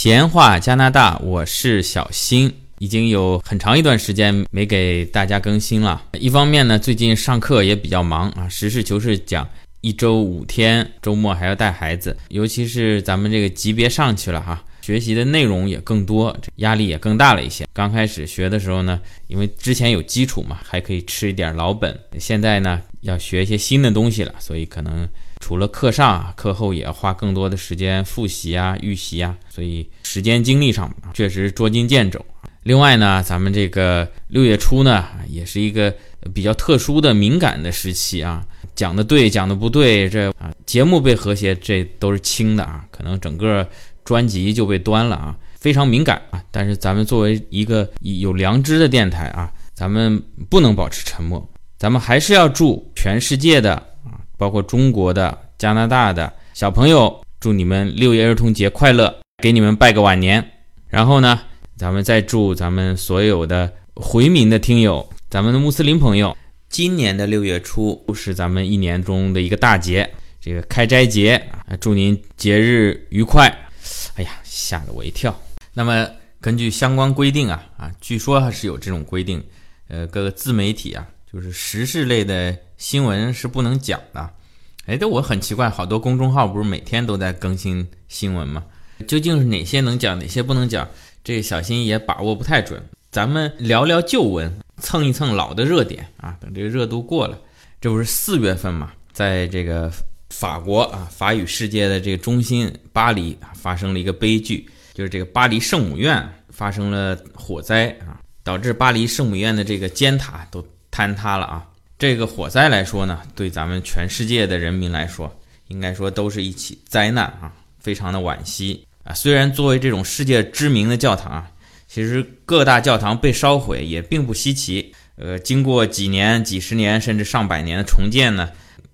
闲话加拿大，我是小新，已经有很长一段时间没给大家更新了。一方面呢，最近上课也比较忙啊，实事求是讲，一周五天，周末还要带孩子，尤其是咱们这个级别上去了哈，学习的内容也更多，压力也更大了一些。刚开始学的时候呢，因为之前有基础嘛，还可以吃一点老本。现在呢，要学一些新的东西了，所以可能。除了课上，课后也要花更多的时间复习啊、预习啊，所以时间精力上确实捉襟见肘。另外呢，咱们这个六月初呢，也是一个比较特殊的敏感的时期啊，讲的对，讲的不对，这啊节目被和谐，这都是轻的啊，可能整个专辑就被端了啊，非常敏感啊。但是咱们作为一个有良知的电台啊，咱们不能保持沉默，咱们还是要祝全世界的。包括中国的、加拿大的小朋友，祝你们六一儿童节快乐，给你们拜个晚年。然后呢，咱们再祝咱们所有的回民的听友，咱们的穆斯林朋友，今年的六月初是咱们一年中的一个大节，这个开斋节啊，祝您节日愉快。哎呀，吓了我一跳。那么根据相关规定啊啊，据说还是有这种规定，呃，各个自媒体啊。就是时事类的新闻是不能讲的，哎，这我很奇怪，好多公众号不是每天都在更新新闻吗？究竟是哪些能讲，哪些不能讲？这小新也把握不太准。咱们聊聊旧闻，蹭一蹭老的热点啊。等这个热度过了，这不是四月份嘛，在这个法国啊，法语世界的这个中心巴黎啊，发生了一个悲剧，就是这个巴黎圣母院发生了火灾啊，导致巴黎圣母院的这个尖塔都。坍塌了啊！这个火灾来说呢，对咱们全世界的人民来说，应该说都是一起灾难啊，非常的惋惜啊。虽然作为这种世界知名的教堂啊，其实各大教堂被烧毁也并不稀奇。呃，经过几年、几十年甚至上百年的重建呢，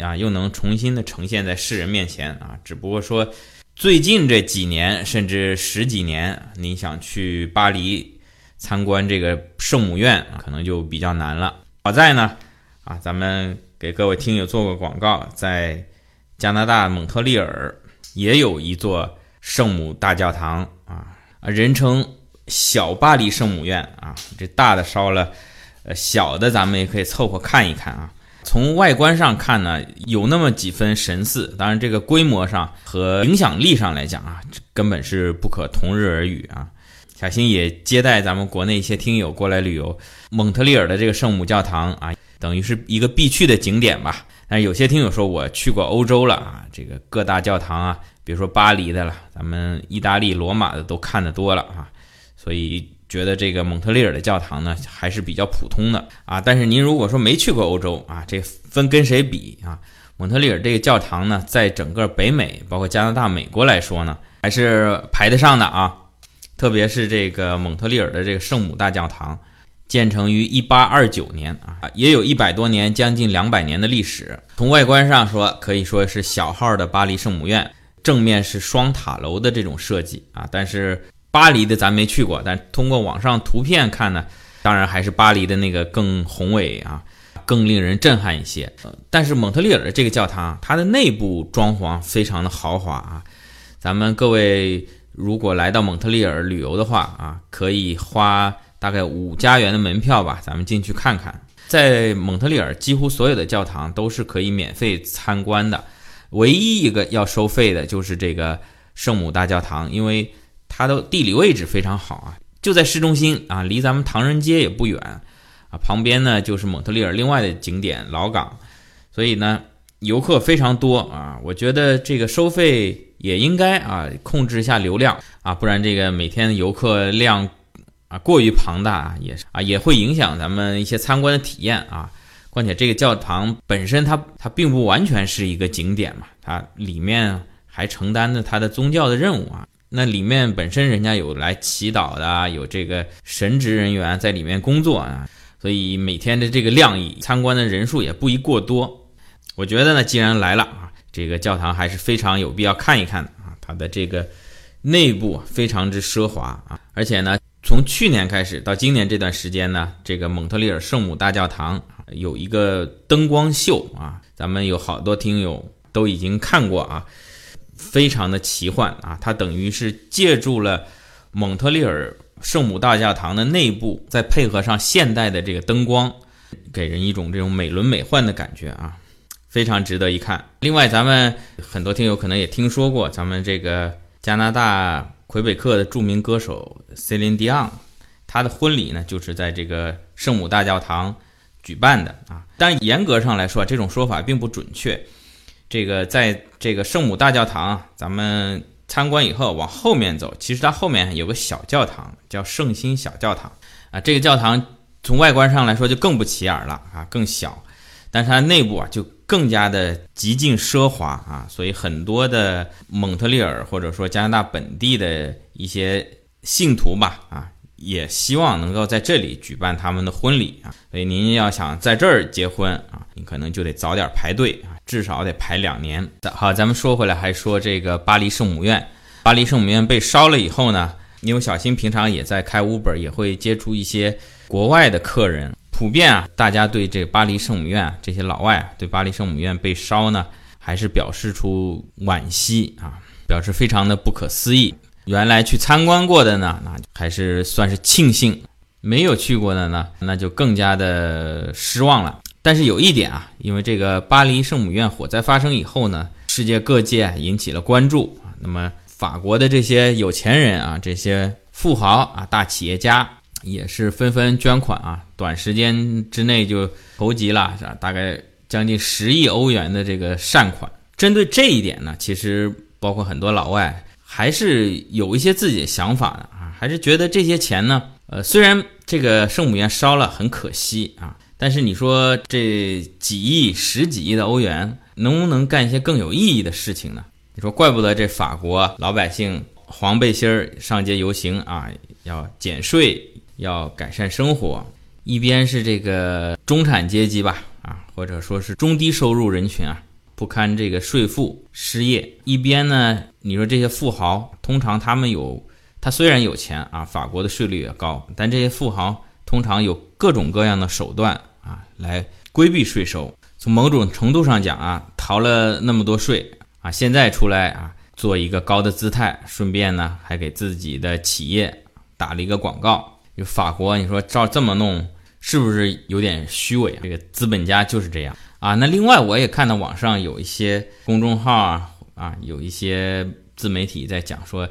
啊，又能重新的呈现在世人面前啊。只不过说，最近这几年甚至十几年，你想去巴黎参观这个圣母院，可能就比较难了。好在呢，啊，咱们给各位听友做个广告，在加拿大蒙特利尔也有一座圣母大教堂啊，啊，人称小巴黎圣母院啊。这大的烧了，呃，小的咱们也可以凑合看一看啊。从外观上看呢，有那么几分神似，当然这个规模上和影响力上来讲啊，根本是不可同日而语啊。小新也接待咱们国内一些听友过来旅游，蒙特利尔的这个圣母教堂啊，等于是一个必去的景点吧。但是有些听友说我去过欧洲了啊，这个各大教堂啊，比如说巴黎的了，咱们意大利罗马的都看得多了啊，所以觉得这个蒙特利尔的教堂呢还是比较普通的啊。但是您如果说没去过欧洲啊，这分跟谁比啊？蒙特利尔这个教堂呢，在整个北美，包括加拿大、美国来说呢，还是排得上的啊。特别是这个蒙特利尔的这个圣母大教堂，建成于一八二九年啊，也有一百多年，将近两百年的历史。从外观上说，可以说是小号的巴黎圣母院，正面是双塔楼的这种设计啊。但是巴黎的咱没去过，但通过网上图片看呢，当然还是巴黎的那个更宏伟啊，更令人震撼一些。但是蒙特利尔的这个教堂，它的内部装潢非常的豪华啊，咱们各位。如果来到蒙特利尔旅游的话啊，可以花大概五加元的门票吧，咱们进去看看。在蒙特利尔，几乎所有的教堂都是可以免费参观的，唯一一个要收费的就是这个圣母大教堂，因为它的地理位置非常好啊，就在市中心啊，离咱们唐人街也不远啊，旁边呢就是蒙特利尔另外的景点老港，所以呢游客非常多啊，我觉得这个收费。也应该啊控制一下流量啊，不然这个每天游客量啊过于庞大，也是啊也会影响咱们一些参观的体验啊。况且这个教堂本身它它并不完全是一个景点嘛，它里面还承担着它的宗教的任务啊。那里面本身人家有来祈祷的，有这个神职人员在里面工作啊，所以每天的这个量参观的人数也不宜过多。我觉得呢，既然来了啊。这个教堂还是非常有必要看一看的啊！它的这个内部非常之奢华啊，而且呢，从去年开始到今年这段时间呢，这个蒙特利尔圣母大教堂有一个灯光秀啊，咱们有好多听友都已经看过啊。非常的奇幻啊，它等于是借助了蒙特利尔圣母大教堂的内部，再配合上现代的这个灯光，给人一种这种美轮美奂的感觉啊，非常值得一看。另外，咱们很多听友可能也听说过，咱们这个加拿大魁北克的著名歌手 Celine Dion，他的婚礼呢就是在这个圣母大教堂举办的啊。但严格上来说，这种说法并不准确。这个在这个圣母大教堂，咱们参观以后往后面走，其实它后面有个小教堂，叫圣心小教堂啊。这个教堂从外观上来说就更不起眼了啊，更小，但是它内部啊就更加的极尽奢华啊。所以很多的蒙特利尔或者说加拿大本地的一些信徒吧啊。也希望能够在这里举办他们的婚礼啊，所以您要想在这儿结婚啊，你可能就得早点排队啊，至少得排两年。好，咱们说回来，还说这个巴黎圣母院，巴黎圣母院被烧了以后呢，因为小新平常也在开 Uber，也会接触一些国外的客人，普遍啊，大家对这巴黎圣母院这些老外对巴黎圣母院被烧呢，还是表示出惋惜啊，表示非常的不可思议。原来去参观过的呢，那还是算是庆幸；没有去过的呢，那就更加的失望了。但是有一点啊，因为这个巴黎圣母院火灾发生以后呢，世界各界引起了关注。那么法国的这些有钱人啊，这些富豪啊，大企业家也是纷纷捐款啊，短时间之内就筹集了大概将近十亿欧元的这个善款。针对这一点呢，其实包括很多老外。还是有一些自己的想法的啊，还是觉得这些钱呢，呃，虽然这个圣母院烧了很可惜啊，但是你说这几亿、十几亿的欧元，能不能干一些更有意义的事情呢？你说，怪不得这法国老百姓黄背心儿上街游行啊，要减税，要改善生活，一边是这个中产阶级吧，啊，或者说是中低收入人群啊。不堪这个税负，失业。一边呢，你说这些富豪，通常他们有，他虽然有钱啊，法国的税率也高，但这些富豪通常有各种各样的手段啊，来规避税收。从某种程度上讲啊，逃了那么多税啊，现在出来啊，做一个高的姿态，顺便呢，还给自己的企业打了一个广告。就法国，你说照这么弄，是不是有点虚伪啊？这个资本家就是这样。啊，那另外我也看到网上有一些公众号啊，啊，有一些自媒体在讲说，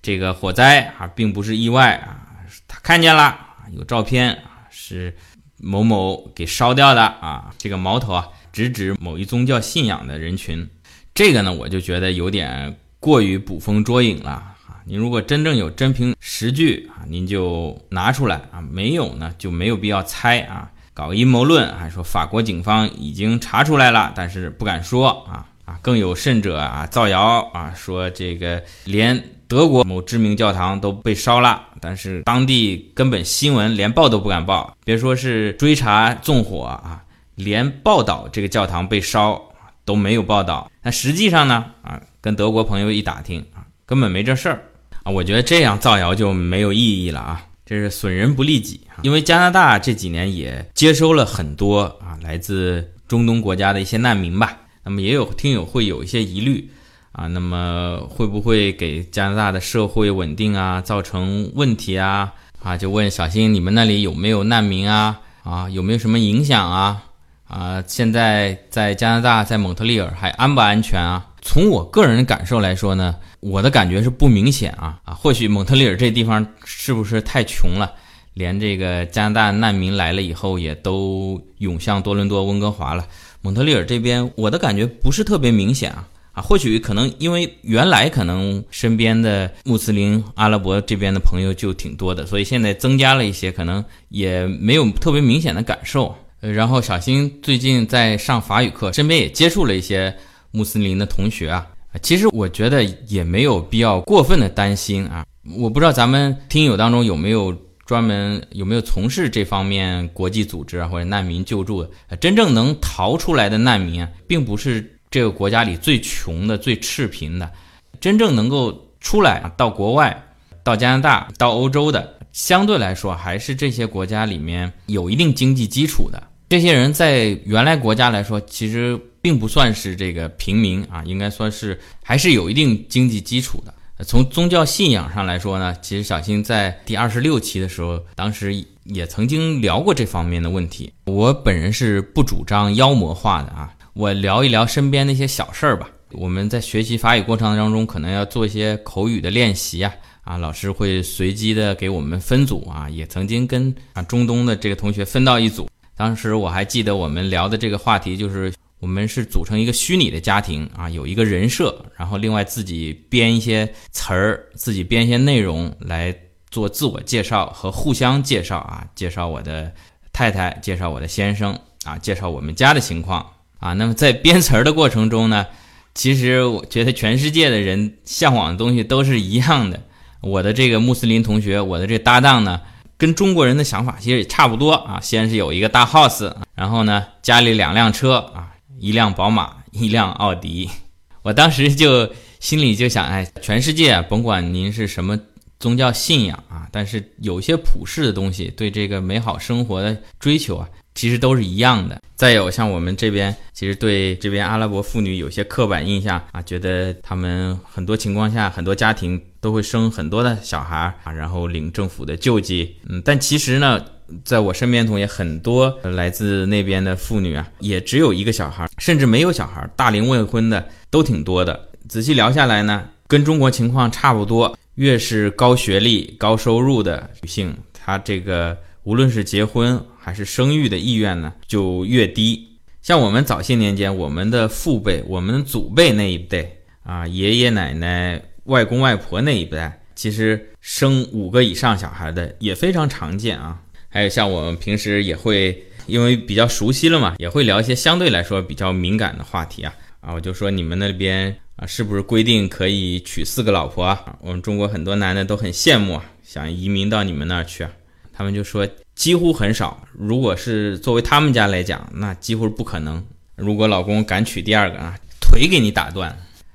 这个火灾啊并不是意外啊，他看见了，有照片啊，是某某给烧掉的啊，这个矛头啊直指某一宗教信仰的人群，这个呢我就觉得有点过于捕风捉影了您，如果真正有真凭实据啊，您就拿出来啊，没有呢就没有必要猜啊。搞阴谋论，还说法国警方已经查出来了，但是不敢说啊啊！更有甚者啊，造谣啊，说这个连德国某知名教堂都被烧了，但是当地根本新闻连报都不敢报，别说是追查纵火啊，连报道这个教堂被烧都没有报道。那实际上呢啊，跟德国朋友一打听啊，根本没这事儿我觉得这样造谣就没有意义了啊。这是损人不利己，因为加拿大这几年也接收了很多啊来自中东国家的一些难民吧。那么也有听友会有一些疑虑啊，那么会不会给加拿大的社会稳定啊造成问题啊？啊，就问小新，你们那里有没有难民啊？啊，有没有什么影响啊？啊，现在在加拿大，在蒙特利尔还安不安全啊？从我个人感受来说呢。我的感觉是不明显啊啊，或许蒙特利尔这地方是不是太穷了，连这个加拿大难民来了以后也都涌向多伦多、温哥华了。蒙特利尔这边，我的感觉不是特别明显啊啊，或许可能因为原来可能身边的穆斯林、阿拉伯这边的朋友就挺多的，所以现在增加了一些，可能也没有特别明显的感受。然后小新最近在上法语课，身边也接触了一些穆斯林的同学啊。其实我觉得也没有必要过分的担心啊！我不知道咱们听友当中有没有专门有没有从事这方面国际组织啊或者难民救助的，真正能逃出来的难民啊，并不是这个国家里最穷的、最赤贫的，真正能够出来到国外、到加拿大、到欧洲的，相对来说还是这些国家里面有一定经济基础的。这些人在原来国家来说，其实并不算是这个平民啊，应该说是还是有一定经济基础的。从宗教信仰上来说呢，其实小新在第二十六期的时候，当时也曾经聊过这方面的问题。我本人是不主张妖魔化的啊，我聊一聊身边那些小事儿吧。我们在学习法语过程当中，可能要做一些口语的练习啊，啊，老师会随机的给我们分组啊，也曾经跟啊中东的这个同学分到一组。当时我还记得我们聊的这个话题就是。我们是组成一个虚拟的家庭啊，有一个人设，然后另外自己编一些词儿，自己编一些内容来做自我介绍和互相介绍啊，介绍我的太太，介绍我的先生啊，介绍我们家的情况啊。那么在编词儿的过程中呢，其实我觉得全世界的人向往的东西都是一样的。我的这个穆斯林同学，我的这搭档呢，跟中国人的想法其实也差不多啊。先是有一个大 house，然后呢，家里两辆车啊。一辆宝马，一辆奥迪，我当时就心里就想，哎，全世界甭管您是什么宗教信仰啊，但是有些普世的东西，对这个美好生活的追求啊，其实都是一样的。再有像我们这边，其实对这边阿拉伯妇女有些刻板印象啊，觉得他们很多情况下，很多家庭都会生很多的小孩啊，然后领政府的救济，嗯，但其实呢。在我身边同学很多来自那边的妇女啊，也只有一个小孩，甚至没有小孩，大龄未婚的都挺多的。仔细聊下来呢，跟中国情况差不多。越是高学历、高收入的女性，她这个无论是结婚还是生育的意愿呢，就越低。像我们早些年间，我们的父辈、我们祖辈那一代啊，爷爷奶奶、外公外婆那一代，其实生五个以上小孩的也非常常见啊。还有像我们平时也会，因为比较熟悉了嘛，也会聊一些相对来说比较敏感的话题啊啊，我就说你们那边啊，是不是规定可以娶四个老婆啊？我们中国很多男的都很羡慕啊，想移民到你们那儿去啊。他们就说几乎很少，如果是作为他们家来讲，那几乎不可能。如果老公敢娶第二个啊，腿给你打断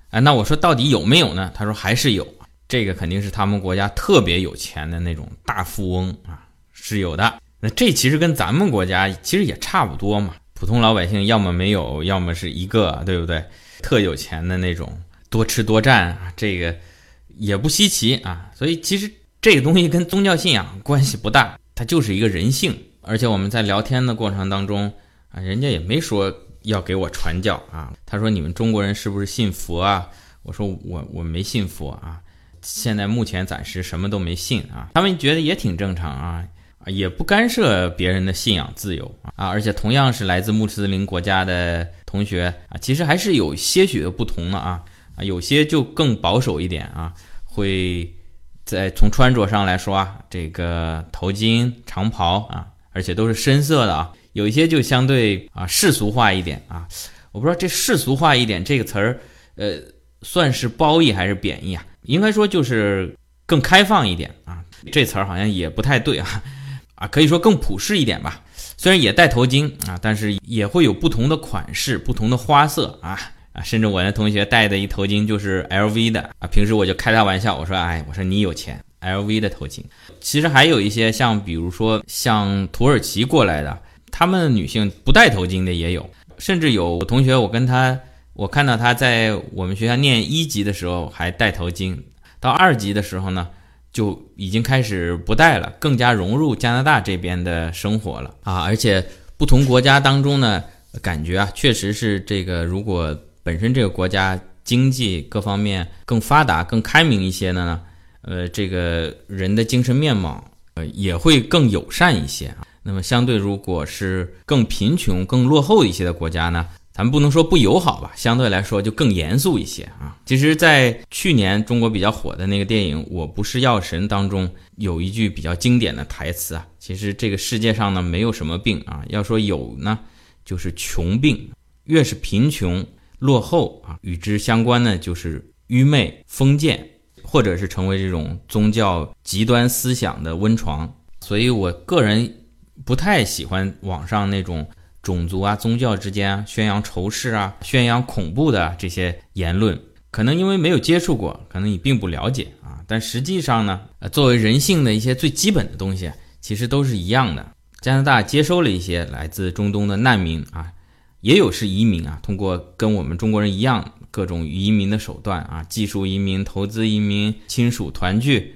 啊。那我说到底有没有呢？他说还是有，这个肯定是他们国家特别有钱的那种大富翁啊。是有的，那这其实跟咱们国家其实也差不多嘛。普通老百姓要么没有，要么是一个，对不对？特有钱的那种，多吃多占啊，这个也不稀奇啊。所以其实这个东西跟宗教信仰关系不大，它就是一个人性。而且我们在聊天的过程当中啊，人家也没说要给我传教啊。他说你们中国人是不是信佛啊？我说我我没信佛啊，现在目前暂时什么都没信啊。他们觉得也挺正常啊。也不干涉别人的信仰自由啊，而且同样是来自穆斯林国家的同学啊，其实还是有些许的不同的啊啊，有些就更保守一点啊，会在从穿着上来说啊，这个头巾长袍啊，而且都是深色的啊，有一些就相对啊世俗化一点啊，我不知道这世俗化一点这个词儿，呃，算是褒义还是贬义啊？应该说就是更开放一点啊，这词儿好像也不太对啊。啊，可以说更普适一点吧。虽然也戴头巾啊，但是也会有不同的款式、不同的花色啊啊！甚至我那同学戴的一头巾就是 LV 的啊。平时我就开他玩笑，我说：“哎，我说你有钱，LV 的头巾。”其实还有一些像，比如说像土耳其过来的，他们女性不戴头巾的也有。甚至有同学，我跟他，我看到他在我们学校念一级的时候还戴头巾，到二级的时候呢。就已经开始不戴了，更加融入加拿大这边的生活了啊！而且不同国家当中呢，感觉啊，确实是这个，如果本身这个国家经济各方面更发达、更开明一些的呢，呃，这个人的精神面貌呃也会更友善一些啊。那么相对，如果是更贫穷、更落后一些的国家呢？咱们不能说不友好吧，相对来说就更严肃一些啊。其实，在去年中国比较火的那个电影《我不是药神》当中，有一句比较经典的台词啊。其实这个世界上呢，没有什么病啊，要说有呢，就是穷病。越是贫穷落后啊，与之相关呢，就是愚昧封建，或者是成为这种宗教极端思想的温床。所以我个人不太喜欢网上那种。种族啊、宗教之间啊宣扬仇视啊、宣扬恐怖的这些言论，可能因为没有接触过，可能你并不了解啊。但实际上呢，呃，作为人性的一些最基本的东西，其实都是一样的。加拿大接收了一些来自中东的难民啊，也有是移民啊，通过跟我们中国人一样各种移民的手段啊，技术移民、投资移民、亲属团聚。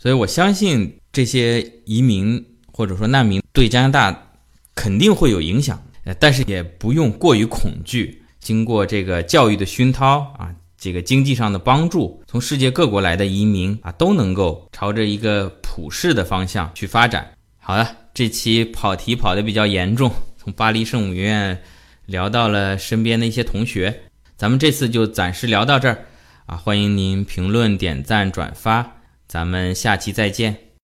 所以我相信这些移民或者说难民对加拿大肯定会有影响，呃但是也不用过于恐惧。经过这个教育的熏陶啊，这个经济上的帮助，从世界各国来的移民啊，都能够朝着一个普世的方向去发展。好了，这期跑题跑得比较严重，从巴黎圣母院聊到了身边的一些同学，咱们这次就暂时聊到这儿啊！欢迎您评论、点赞、转发，咱们下期再见。